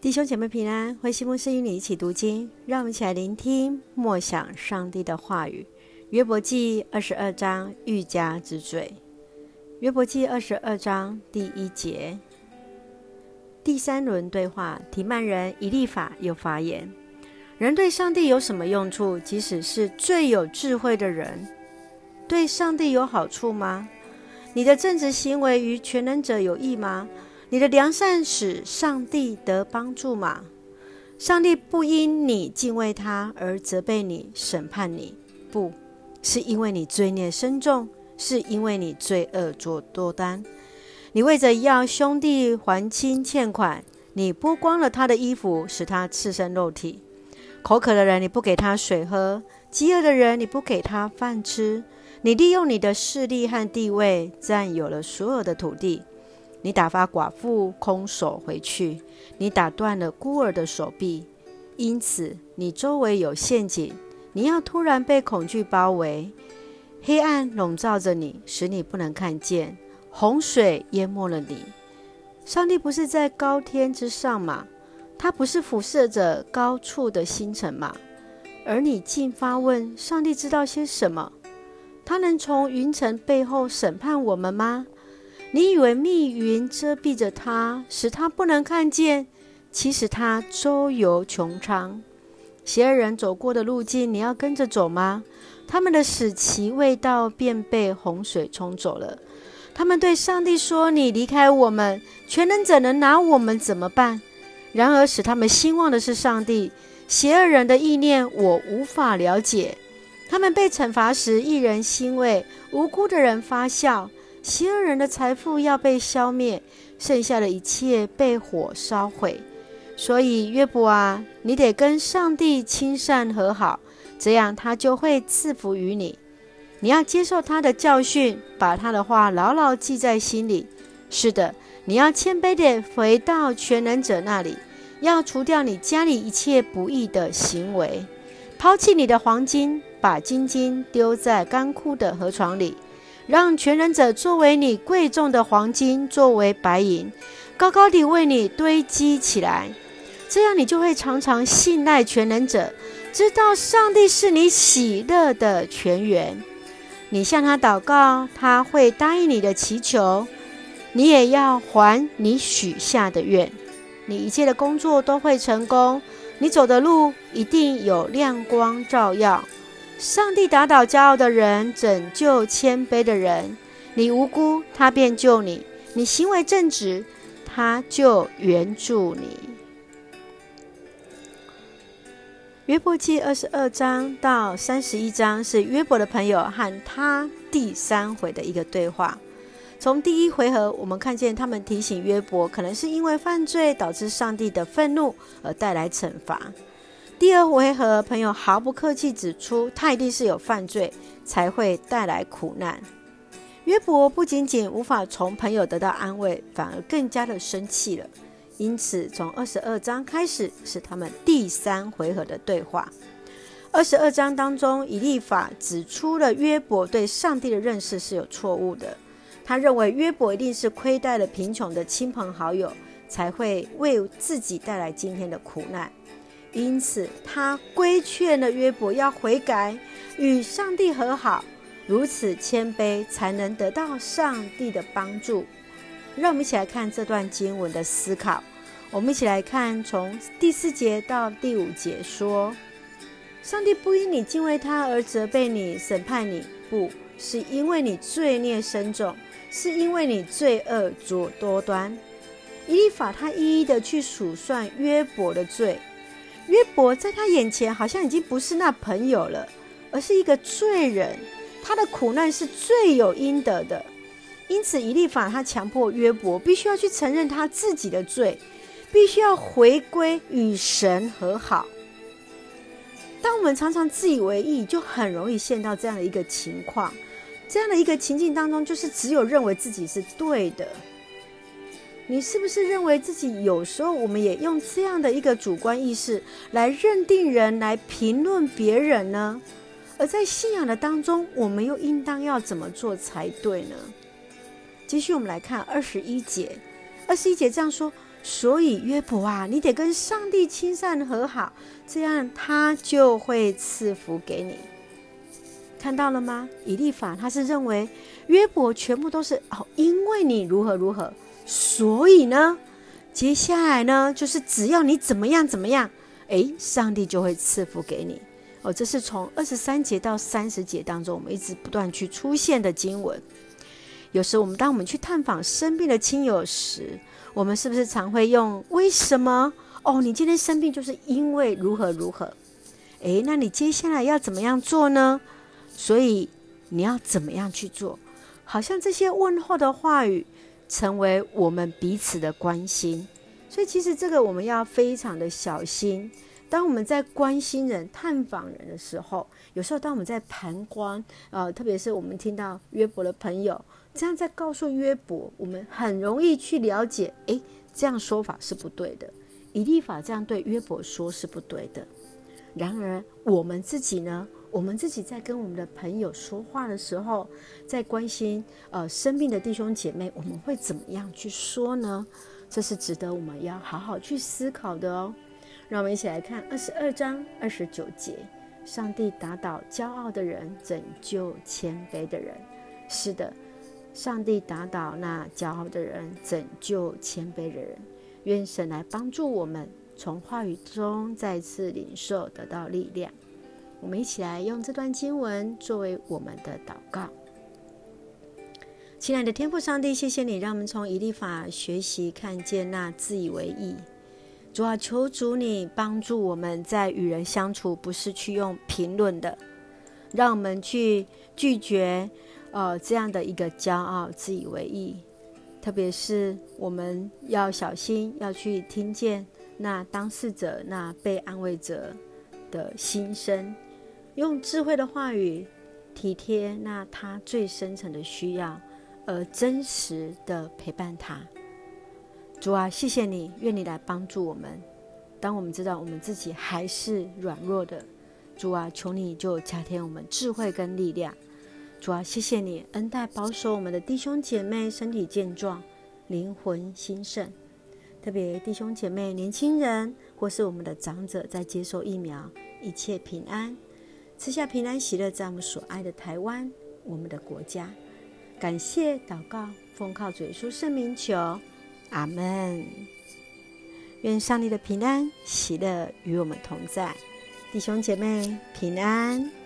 弟兄姐妹平安，欢迎牧师与你一起读经，让我们一起来聆听默想上帝的话语。约伯记二十二章，欲加之罪。约伯记二十二章第一节，第三轮对话，提曼人以利法又发言：人对上帝有什么用处？即使是最有智慧的人，对上帝有好处吗？你的正直行为与全能者有益吗？你的良善使上帝得帮助吗？上帝不因你敬畏他而责备你、审判你，不是因为你罪孽深重，是因为你罪恶作多端。你为着要兄弟还清欠款，你剥光了他的衣服，使他赤身露体。口渴的人，你不给他水喝；饥饿的人，你不给他饭吃。你利用你的势力和地位，占有了所有的土地。你打发寡妇空手回去，你打断了孤儿的手臂，因此你周围有陷阱，你要突然被恐惧包围，黑暗笼罩着你，使你不能看见，洪水淹没了你。上帝不是在高天之上吗？他不是俯视着高处的星辰吗？而你竟发问：上帝知道些什么？他能从云层背后审判我们吗？你以为密云遮蔽着他，使他不能看见？其实他周游穹苍。邪恶人走过的路径，你要跟着走吗？他们的死期未到，便被洪水冲走了。他们对上帝说：“你离开我们，全能者能拿我们怎么办？”然而使他们兴旺的是上帝。邪恶人的意念，我无法了解。他们被惩罚时，一人欣慰；无辜的人发笑。邪恶人的财富要被消灭，剩下的一切被火烧毁。所以约伯啊，你得跟上帝亲善和好，这样他就会赐福于你。你要接受他的教训，把他的话牢牢记在心里。是的，你要谦卑地回到全能者那里，要除掉你家里一切不义的行为，抛弃你的黄金，把金金丢在干枯的河床里。让全能者作为你贵重的黄金，作为白银，高高地为你堆积起来。这样，你就会常常信赖全能者，知道上帝是你喜乐的泉源。你向他祷告，他会答应你的祈求。你也要还你许下的愿。你一切的工作都会成功，你走的路一定有亮光照耀。上帝打倒骄傲的人，拯救谦卑的人。你无辜，他便救你；你行为正直，他就援助你。约伯记二十二章到三十一章是约伯的朋友和他第三回的一个对话。从第一回合，我们看见他们提醒约伯，可能是因为犯罪导致上帝的愤怒而带来惩罚。第二回合，朋友毫不客气指出，他一定是有犯罪才会带来苦难。约伯不仅仅无法从朋友得到安慰，反而更加的生气了。因此，从二十二章开始是他们第三回合的对话。二十二章当中，以利法指出了约伯对上帝的认识是有错误的。他认为约伯一定是亏待了贫穷的亲朋好友，才会为自己带来今天的苦难。因此，他规劝了约伯要悔改，与上帝和好，如此谦卑才能得到上帝的帮助。让我们一起来看这段经文的思考。我们一起来看从第四节到第五节说：上帝不因你敬畏他而责备你、审判你，不是因为你罪孽深重，是因为你罪恶作多端。以法他一一的去数算约伯的罪。约伯在他眼前好像已经不是那朋友了，而是一个罪人。他的苦难是罪有应得的，因此以利法他强迫约伯必须要去承认他自己的罪，必须要回归与神和好。当我们常常自以为意，就很容易陷到这样的一个情况，这样的一个情境当中，就是只有认为自己是对的。你是不是认为自己有时候，我们也用这样的一个主观意识来认定人，来评论别人呢？而在信仰的当中，我们又应当要怎么做才对呢？继续，我们来看二十一节。二十一节这样说：所以约伯啊，你得跟上帝亲善和好，这样他就会赐福给你。看到了吗？以利法他是认为约伯全部都是哦，因为你如何如何，所以呢，接下来呢，就是只要你怎么样怎么样，诶，上帝就会赐福给你。哦，这是从二十三节到三十节当中，我们一直不断去出现的经文。有时我们当我们去探访生病的亲友时，我们是不是常会用“为什么？”哦，你今天生病就是因为如何如何？诶，那你接下来要怎么样做呢？所以你要怎么样去做？好像这些问候的话语成为我们彼此的关心。所以其实这个我们要非常的小心。当我们在关心人、探访人的时候，有时候当我们在旁观，呃，特别是我们听到约伯的朋友这样在告诉约伯，我们很容易去了解，诶，这样说法是不对的。以立法这样对约伯说是不对的。然而我们自己呢？我们自己在跟我们的朋友说话的时候，在关心呃生病的弟兄姐妹，我们会怎么样去说呢？这是值得我们要好好去思考的哦。让我们一起来看二十二章二十九节：上帝打倒骄傲的人，拯救谦卑的人。是的，上帝打倒那骄傲的人，拯救谦卑的人。愿神来帮助我们，从话语中再次领受，得到力量。我们一起来用这段经文作为我们的祷告。亲爱的天父上帝，谢谢你让我们从以利法学习看见那自以为意。主啊，求主你帮助我们在与人相处，不是去用评论的，让我们去拒绝呃这样的一个骄傲、自以为意。特别是我们要小心，要去听见那当事者、那被安慰者的心声，用智慧的话语体贴那他最深层的需要，而真实的陪伴他。主啊，谢谢你，愿你来帮助我们。当我们知道我们自己还是软弱的，主啊，求你就加添我们智慧跟力量。主啊，谢谢你恩待保守我们的弟兄姐妹身体健壮，灵魂兴盛。特别弟兄姐妹、年轻人或是我们的长者在接受疫苗，一切平安，赐下平安喜乐，在我们所爱的台湾，我们的国家。感谢祷告，奉靠主耶稣圣名求。阿门。愿上帝的平安、喜乐与我们同在，弟兄姐妹平安。